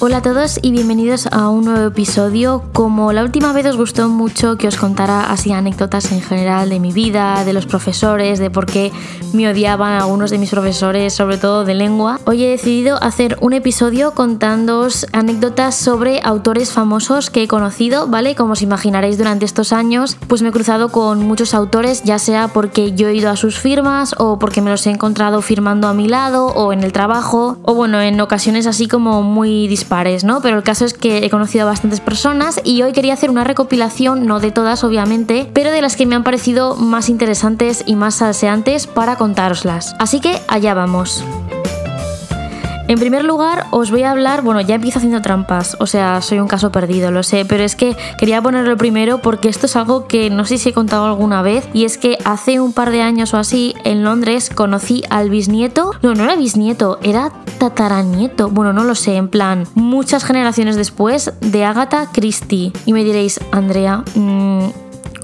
Hola a todos y bienvenidos a un nuevo episodio. Como la última vez os gustó mucho que os contara así anécdotas en general de mi vida, de los profesores, de por qué me odiaban algunos de mis profesores, sobre todo de lengua, hoy he decidido hacer un episodio contándoos anécdotas sobre autores famosos que he conocido, ¿vale? Como os imaginaréis durante estos años, pues me he cruzado con muchos autores, ya sea porque yo he ido a sus firmas o porque me los he encontrado firmando a mi lado o en el trabajo, o bueno, en ocasiones así como muy dispares ¿no? Pero el caso es que he conocido a bastantes personas y hoy quería hacer una recopilación, no de todas obviamente, pero de las que me han parecido más interesantes y más salseantes para contároslas. Así que allá vamos. En primer lugar, os voy a hablar, bueno, ya empiezo haciendo trampas, o sea, soy un caso perdido, lo sé, pero es que quería ponerlo primero porque esto es algo que no sé si he contado alguna vez, y es que hace un par de años o así, en Londres, conocí al bisnieto, no, no era bisnieto, era tataranieto, bueno, no lo sé, en plan, muchas generaciones después de Agatha Christie. Y me diréis, Andrea, mmm,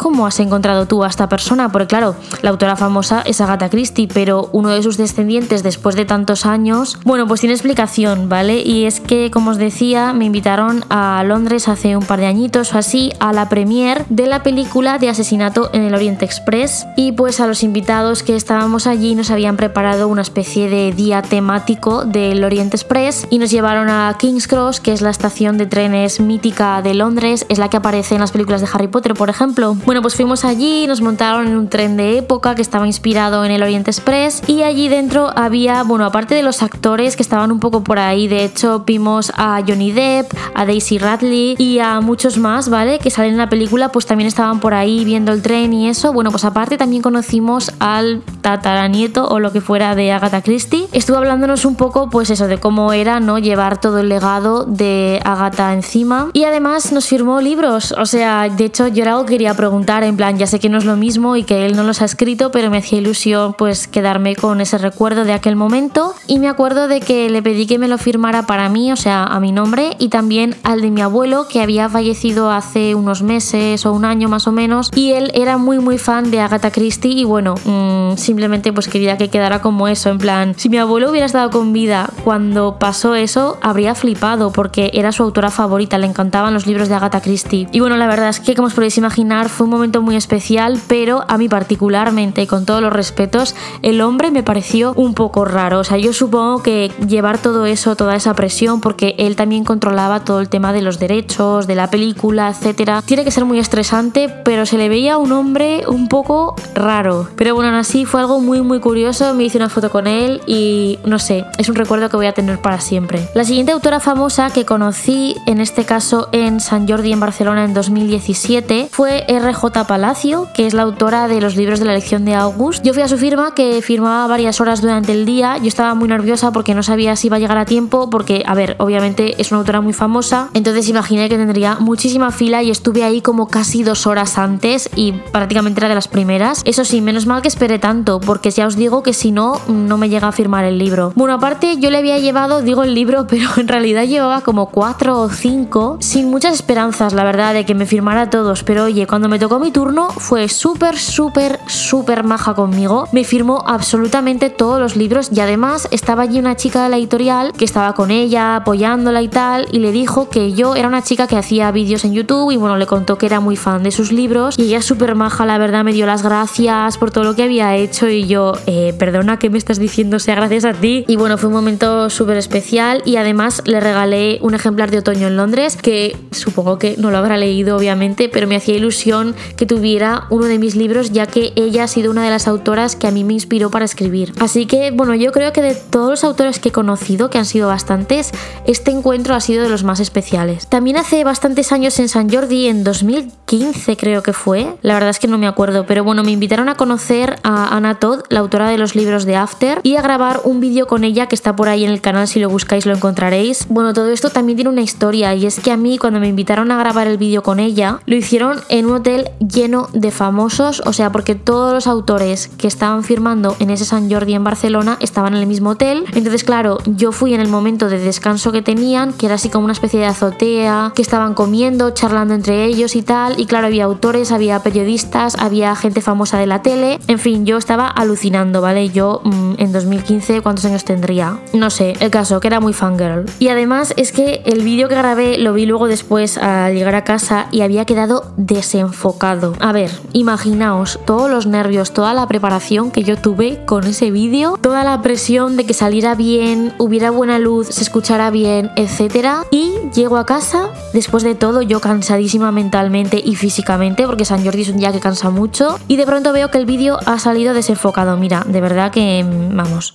¿Cómo has encontrado tú a esta persona? Porque claro, la autora famosa es Agatha Christie, pero uno de sus descendientes después de tantos años, bueno, pues tiene explicación, ¿vale? Y es que, como os decía, me invitaron a Londres hace un par de añitos o así a la premiere de la película de asesinato en el Oriente Express y pues a los invitados que estábamos allí nos habían preparado una especie de día temático del Oriente Express y nos llevaron a King's Cross, que es la estación de trenes mítica de Londres, es la que aparece en las películas de Harry Potter, por ejemplo. Pues fuimos allí, nos montaron en un tren de época que estaba inspirado en el Oriente Express y allí dentro había, bueno, aparte de los actores que estaban un poco por ahí, de hecho vimos a Johnny Depp, a Daisy Radley y a muchos más, ¿vale? Que salen en la película, pues también estaban por ahí viendo el tren y eso. Bueno, pues aparte también conocimos al tataranieto o lo que fuera de Agatha Christie. Estuvo hablándonos un poco, pues eso, de cómo era, ¿no? Llevar todo el legado de Agatha encima. Y además nos firmó libros, o sea, de hecho yo era algo que quería preguntar en plan, ya sé que no es lo mismo y que él no los ha escrito, pero me hacía ilusión pues quedarme con ese recuerdo de aquel momento y me acuerdo de que le pedí que me lo firmara para mí, o sea, a mi nombre y también al de mi abuelo que había fallecido hace unos meses o un año más o menos y él era muy muy fan de Agatha Christie y bueno, mmm, simplemente pues quería que quedara como eso, en plan, si mi abuelo hubiera estado con vida cuando pasó eso, habría flipado porque era su autora favorita, le encantaban los libros de Agatha Christie. Y bueno, la verdad es que como os podéis imaginar fue un momento muy especial, pero a mí particularmente con todos los respetos, el hombre me pareció un poco raro. O sea, yo supongo que llevar todo eso, toda esa presión, porque él también controlaba todo el tema de los derechos, de la película, etcétera, tiene que ser muy estresante, pero se le veía un hombre un poco raro. Pero bueno, aún así fue algo muy muy curioso, me hice una foto con él y no sé, es un recuerdo que voy a tener para siempre. La siguiente autora famosa que conocí, en este caso en San Jordi en Barcelona en 2017, fue R. J. Palacio, que es la autora de los libros de la elección de August. Yo fui a su firma, que firmaba varias horas durante el día. Yo estaba muy nerviosa porque no sabía si iba a llegar a tiempo, porque, a ver, obviamente es una autora muy famosa, entonces imaginé que tendría muchísima fila y estuve ahí como casi dos horas antes y prácticamente era de las primeras. Eso sí, menos mal que esperé tanto, porque ya os digo que si no, no me llega a firmar el libro. Bueno, aparte yo le había llevado, digo el libro, pero en realidad llevaba como cuatro o cinco, sin muchas esperanzas, la verdad, de que me firmara todos, pero oye, cuando me tocó mi turno fue súper, súper, súper maja conmigo. Me firmó absolutamente todos los libros y además estaba allí una chica de la editorial que estaba con ella, apoyándola y tal, y le dijo que yo era una chica que hacía vídeos en YouTube y bueno, le contó que era muy fan de sus libros y ella súper maja, la verdad, me dio las gracias por todo lo que había hecho y yo, eh, perdona, ¿qué me estás diciendo? Sea gracias a ti. Y bueno, fue un momento súper especial y además le regalé un ejemplar de otoño en Londres que supongo que no lo habrá leído obviamente, pero me hacía ilusión que tuviera uno de mis libros ya que ella ha sido una de las autoras que a mí me inspiró para escribir. Así que bueno, yo creo que de todos los autores que he conocido, que han sido bastantes, este encuentro ha sido de los más especiales. También hace bastantes años en San Jordi, en 2015 creo que fue, la verdad es que no me acuerdo, pero bueno, me invitaron a conocer a Anna Todd, la autora de los libros de After, y a grabar un vídeo con ella que está por ahí en el canal, si lo buscáis lo encontraréis. Bueno, todo esto también tiene una historia y es que a mí cuando me invitaron a grabar el vídeo con ella, lo hicieron en un hotel lleno de famosos, o sea, porque todos los autores que estaban firmando en ese San Jordi en Barcelona estaban en el mismo hotel. Entonces, claro, yo fui en el momento de descanso que tenían, que era así como una especie de azotea, que estaban comiendo, charlando entre ellos y tal. y claro, había autores, había periodistas, había gente famosa de la tele, en fin, yo estaba alucinando, ¿vale? Yo mm, en 2015, ¿cuántos años tendría? No sé, el caso, que era muy fangirl. Y además es que el vídeo que grabé lo vi luego después al llegar a casa y había quedado desenfocado. A ver, imaginaos todos los nervios, toda la preparación que yo tuve con ese vídeo, toda la presión de que saliera bien, hubiera buena luz, se escuchara bien, etc. Y llego a casa, después de todo, yo cansadísima mentalmente y físicamente, porque San Jordi es un día que cansa mucho, y de pronto veo que el vídeo ha salido desenfocado. Mira, de verdad que, vamos,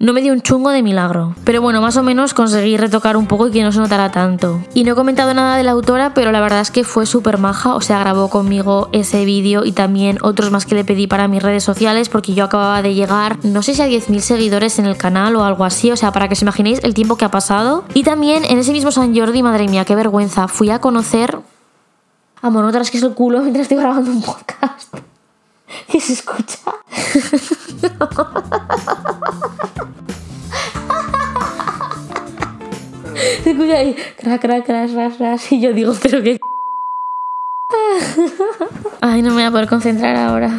no me dio un chungo de milagro. Pero bueno, más o menos conseguí retocar un poco y que no se notara tanto. Y no he comentado nada de la autora, pero la verdad es que fue súper maja, o sea, grabó conmigo ese vídeo y también otros más que le pedí para mis redes sociales, porque yo acababa de llegar, no sé si a 10.000 seguidores en el canal o algo así, o sea, para que os imaginéis el tiempo que ha pasado. Y también en ese mismo San Jordi, madre mía, qué vergüenza, fui a conocer... Amor, no te que es el culo mientras estoy grabando un podcast. ¿Qué se escucha? Se escucha ahí, crack, crack, crash, crash, crash. Y yo digo, pero qué. Ay, no me voy a poder concentrar ahora.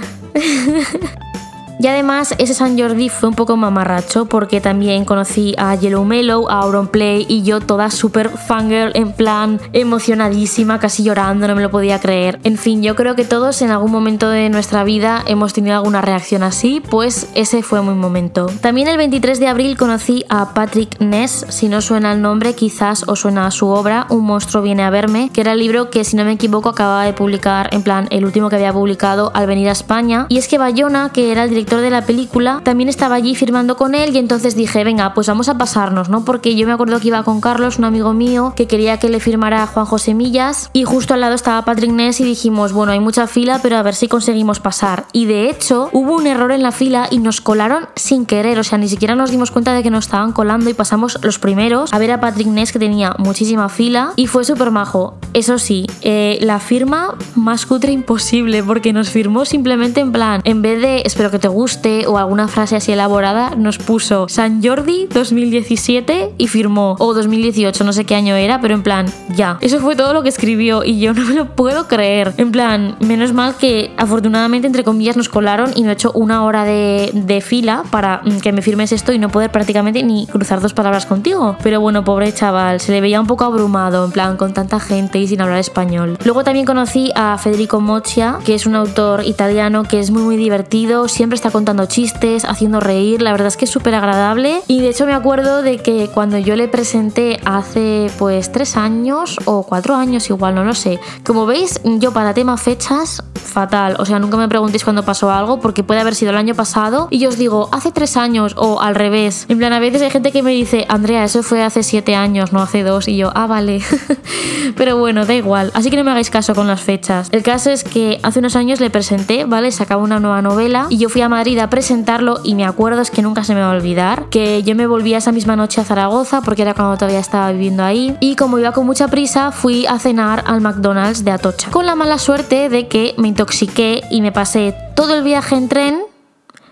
Y además ese San Jordi fue un poco mamarracho porque también conocí a Yellow Mellow, a Auronplay y yo toda súper fangirl en plan emocionadísima, casi llorando, no me lo podía creer. En fin, yo creo que todos en algún momento de nuestra vida hemos tenido alguna reacción así, pues ese fue mi momento. También el 23 de abril conocí a Patrick Ness, si no suena el nombre quizás os suena a su obra, Un monstruo viene a verme, que era el libro que si no me equivoco acababa de publicar, en plan el último que había publicado al venir a España. Y es que Bayona, que era el director de la película, también estaba allí firmando con él y entonces dije, venga, pues vamos a pasarnos, ¿no? Porque yo me acuerdo que iba con Carlos, un amigo mío, que quería que le firmara a Juan José Millas y justo al lado estaba Patrick Ness y dijimos, bueno, hay mucha fila, pero a ver si conseguimos pasar. Y de hecho, hubo un error en la fila y nos colaron sin querer, o sea, ni siquiera nos dimos cuenta de que nos estaban colando y pasamos los primeros a ver a Patrick Ness que tenía muchísima fila y fue súper majo. Eso sí, eh, la firma más cutre imposible porque nos firmó simplemente en plan, en vez de espero que te guste, o alguna frase así elaborada, nos puso San Jordi 2017 y firmó, o 2018, no sé qué año era, pero en plan, ya. Eso fue todo lo que escribió y yo no me lo puedo creer. En plan, menos mal que afortunadamente, entre comillas, nos colaron y no he hecho una hora de, de fila para mm, que me firmes esto y no poder prácticamente ni cruzar dos palabras contigo. Pero bueno, pobre chaval, se le veía un poco abrumado, en plan, con tanta gente y sin hablar español. Luego también conocí a Federico Moccia, que es un autor italiano que es muy muy divertido, siempre está contando chistes, haciendo reír, la verdad es que es súper agradable y de hecho me acuerdo de que cuando yo le presenté hace pues tres años o cuatro años igual, no lo sé, como veis yo para tema fechas fatal, o sea nunca me preguntéis cuando pasó algo porque puede haber sido el año pasado y yo os digo hace tres años o al revés, en plan a veces hay gente que me dice Andrea eso fue hace siete años, no hace dos y yo ah vale, pero bueno da igual, así que no me hagáis caso con las fechas, el caso es que hace unos años le presenté, ¿vale? Sacaba una nueva novela y yo fui a Madrid a presentarlo y me acuerdo es que nunca se me va a olvidar que yo me volví esa misma noche a Zaragoza porque era cuando todavía estaba viviendo ahí y como iba con mucha prisa fui a cenar al McDonald's de Atocha con la mala suerte de que me intoxiqué y me pasé todo el viaje en tren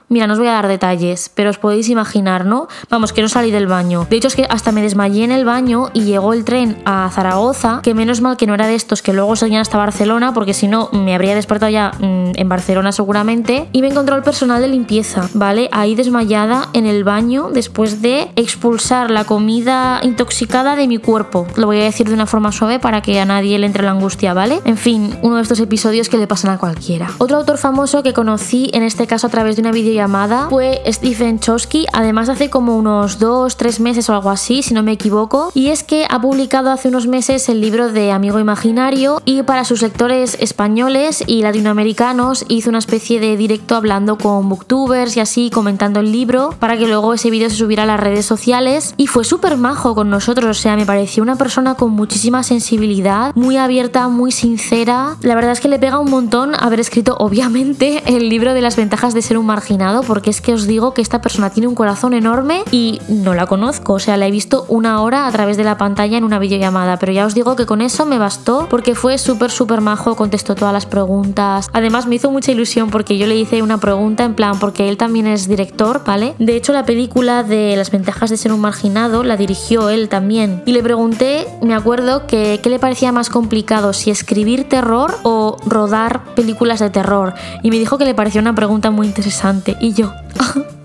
Mira, no os voy a dar detalles, pero os podéis imaginar, ¿no? Vamos, que no salí del baño. De hecho, es que hasta me desmayé en el baño y llegó el tren a Zaragoza, que menos mal que no era de estos que luego seguían hasta Barcelona, porque si no, me habría despertado ya mm, en Barcelona seguramente. Y me encontró el personal de limpieza, ¿vale? Ahí desmayada en el baño después de expulsar la comida intoxicada de mi cuerpo. Lo voy a decir de una forma suave para que a nadie le entre la angustia, ¿vale? En fin, uno de estos episodios que le pasan a cualquiera. Otro autor famoso que conocí, en este caso a través de una video llamada fue Stephen Chosky, además hace como unos dos, tres meses o algo así, si no me equivoco, y es que ha publicado hace unos meses el libro de Amigo Imaginario y para sus lectores españoles y latinoamericanos hizo una especie de directo hablando con booktubers y así comentando el libro para que luego ese vídeo se subiera a las redes sociales. Y fue súper majo con nosotros, o sea, me pareció una persona con muchísima sensibilidad, muy abierta, muy sincera. La verdad es que le pega un montón haber escrito obviamente el libro de las ventajas de ser un marginal porque es que os digo que esta persona tiene un corazón enorme y no la conozco, o sea, la he visto una hora a través de la pantalla en una videollamada, pero ya os digo que con eso me bastó porque fue súper, súper majo, contestó todas las preguntas. Además me hizo mucha ilusión porque yo le hice una pregunta en plan, porque él también es director, ¿vale? De hecho, la película de las ventajas de ser un marginado la dirigió él también. Y le pregunté, me acuerdo, que qué le parecía más complicado, si escribir terror o rodar películas de terror. Y me dijo que le pareció una pregunta muy interesante. Y yo,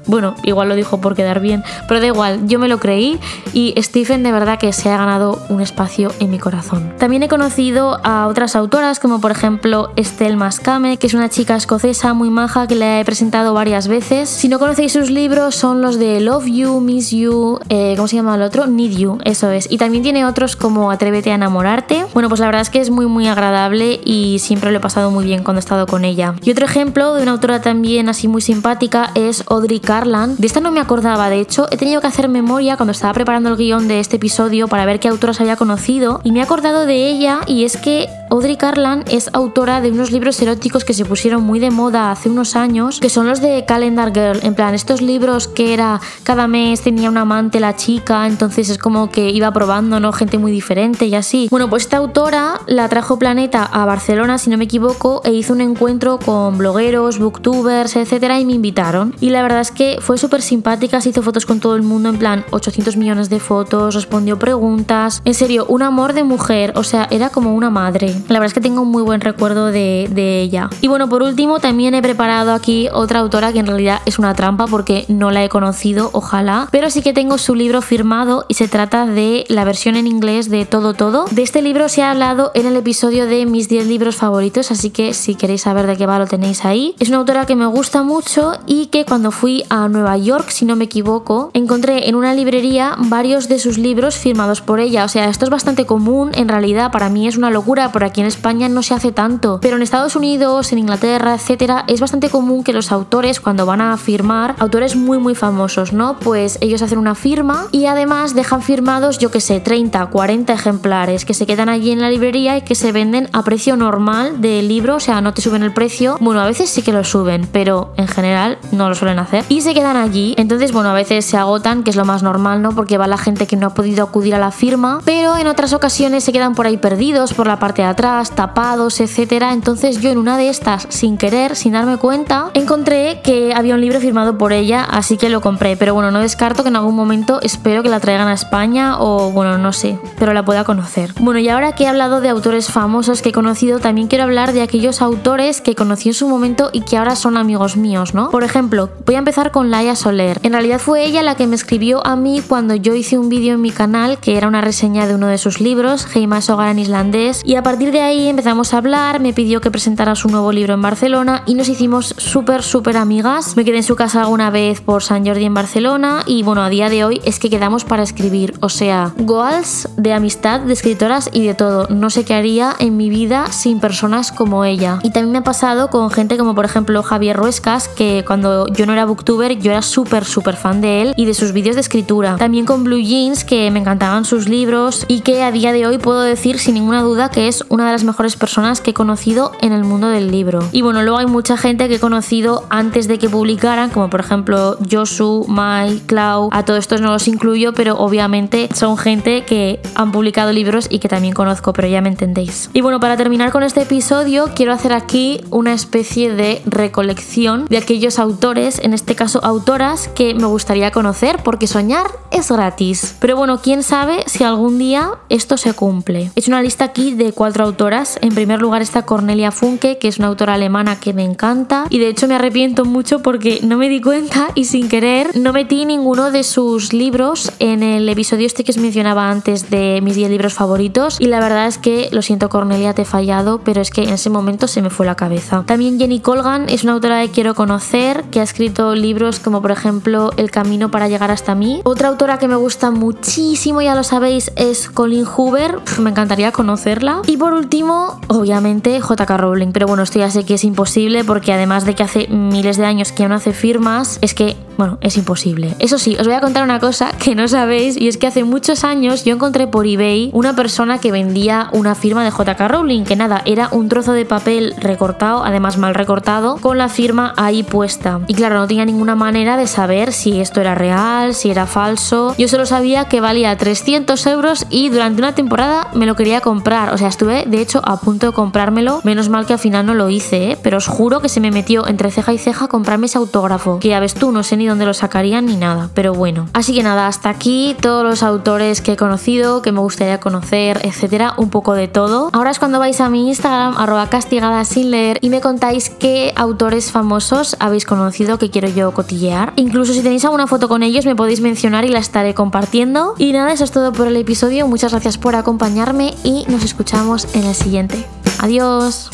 Bueno, igual lo dijo por quedar bien, pero da igual, yo me lo creí y Stephen de verdad que se ha ganado un espacio en mi corazón. También he conocido a otras autoras como por ejemplo Estelle Mascame, que es una chica escocesa muy maja que le he presentado varias veces. Si no conocéis sus libros son los de Love You, Miss You, eh, ¿cómo se llama el otro? Need You, eso es. Y también tiene otros como Atrévete a enamorarte. Bueno, pues la verdad es que es muy muy agradable y siempre lo he pasado muy bien cuando he estado con ella. Y otro ejemplo de una autora también así muy simpática es Audrey de esta no me acordaba, de hecho, he tenido que hacer memoria cuando estaba preparando el guion de este episodio para ver qué autoras había conocido y me he acordado de ella y es que Audrey Carlan es autora de unos libros eróticos que se pusieron muy de moda hace unos años, que son los de Calendar Girl, en plan estos libros que era cada mes tenía un amante la chica, entonces es como que iba probando, ¿no? Gente muy diferente y así. Bueno, pues esta autora la trajo Planeta a Barcelona, si no me equivoco, e hizo un encuentro con blogueros, booktubers, etcétera, y me invitaron. Y la verdad es que fue súper simpática, se hizo fotos con todo el mundo, en plan 800 millones de fotos, respondió preguntas. En serio, un amor de mujer, o sea, era como una madre. La verdad es que tengo un muy buen recuerdo de, de ella. Y bueno, por último, también he preparado aquí otra autora que en realidad es una trampa porque no la he conocido, ojalá, pero sí que tengo su libro firmado y se trata de la versión en inglés de Todo Todo. De este libro se ha hablado en el episodio de mis 10 libros favoritos, así que si queréis saber de qué va lo tenéis ahí. Es una autora que me gusta mucho y que cuando fui a Nueva York, si no me equivoco, encontré en una librería varios de sus libros firmados por ella. O sea, esto es bastante común, en realidad para mí es una locura, por aquí en España no se hace tanto. Pero en Estados Unidos, en Inglaterra, etcétera, es bastante común que los autores, cuando van a firmar, autores muy muy famosos, ¿no? Pues ellos hacen una firma y además dejan firmados, yo que sé, 30, 40 ejemplares que se quedan allí en la librería y que se venden a precio normal del libro, o sea, no te suben el precio. Bueno, a veces sí que lo suben, pero en general no lo suelen hacer. Se quedan allí. Entonces, bueno, a veces se agotan, que es lo más normal, ¿no? Porque va la gente que no ha podido acudir a la firma, pero en otras ocasiones se quedan por ahí perdidos, por la parte de atrás, tapados, etcétera. Entonces, yo en una de estas, sin querer, sin darme cuenta, encontré que había un libro firmado por ella, así que lo compré. Pero bueno, no descarto que en algún momento espero que la traigan a España o, bueno, no sé, pero la pueda conocer. Bueno, y ahora que he hablado de autores famosos que he conocido, también quiero hablar de aquellos autores que conocí en su momento y que ahora son amigos míos, ¿no? Por ejemplo, voy a empezar con Laia Soler. En realidad fue ella la que me escribió a mí cuando yo hice un vídeo en mi canal que era una reseña de uno de sus libros, Heimas Hogar en islandés, y a partir de ahí empezamos a hablar, me pidió que presentara su nuevo libro en Barcelona y nos hicimos súper, súper amigas. Me quedé en su casa alguna vez por San Jordi en Barcelona y bueno, a día de hoy es que quedamos para escribir, o sea, goals de amistad, de escritoras y de todo. No sé qué haría en mi vida sin personas como ella. Y también me ha pasado con gente como por ejemplo Javier Ruescas, que cuando yo no era booktuber yo era súper, súper fan de él y de sus vídeos de escritura. También con Blue Jeans, que me encantaban sus libros y que a día de hoy puedo decir sin ninguna duda que es una de las mejores personas que he conocido en el mundo del libro. Y bueno, luego hay mucha gente que he conocido antes de que publicaran, como por ejemplo Josu, Mai, Clau, a todos estos no los incluyo, pero obviamente son gente que han publicado libros y que también conozco, pero ya me entendéis. Y bueno, para terminar con este episodio, quiero hacer aquí una especie de recolección de aquellos autores, en este caso autoras, que me gustaría conocer porque soñar es gratis. Pero bueno, quién sabe si algún día esto se cumple. He hecho una lista aquí de cuatro autoras. En primer lugar está Cornelia Funke, que es una autora alemana que me encanta y de hecho me arrepiento mucho porque no me di cuenta y sin querer no metí ninguno de sus libros en el episodio este que os mencionaba antes de mis 10 libros favoritos y la verdad es que lo siento Cornelia, te he fallado, pero es que en ese momento se me fue la cabeza. También Jenny Colgan es una autora que quiero conocer, que ha escrito libros como por ejemplo El camino para llegar hasta mí. Otra autora que me gusta muchísimo, ya lo sabéis, es Colin Hoover. me encantaría conocerla. Y por último, obviamente, JK Rowling. Pero bueno, esto ya sé que es imposible porque además de que hace miles de años que no hace firmas, es que Bueno, es imposible. Eso sí, os voy a contar una cosa que no sabéis y es que hace muchos años yo encontré por eBay una persona que vendía una firma de JK Rowling, que nada, era un trozo de papel recortado, además mal recortado, con la firma ahí puesta. Y claro, no tenía ninguna manera de saber si esto era real, si era falso. Yo solo sabía que valía 300 euros y durante una temporada me lo quería comprar. O sea, estuve de hecho a punto de comprármelo. Menos mal que al final no lo hice, ¿eh? pero os juro que se me metió entre ceja y ceja comprarme ese autógrafo. Que ya ves tú, no sé ni dónde lo sacarían ni nada, pero bueno. Así que nada, hasta aquí todos los autores que he conocido, que me gustaría conocer, etcétera, un poco de todo. Ahora es cuando vais a mi Instagram, arroba castigada sin leer, y me contáis qué autores famosos habéis conocido que quiero yo cotillear. Incluso si tenéis alguna foto con ellos, me podéis mencionar y la estaré compartiendo. Y nada, eso es todo por el episodio. Muchas gracias por acompañarme y nos escuchamos en el siguiente. Adiós.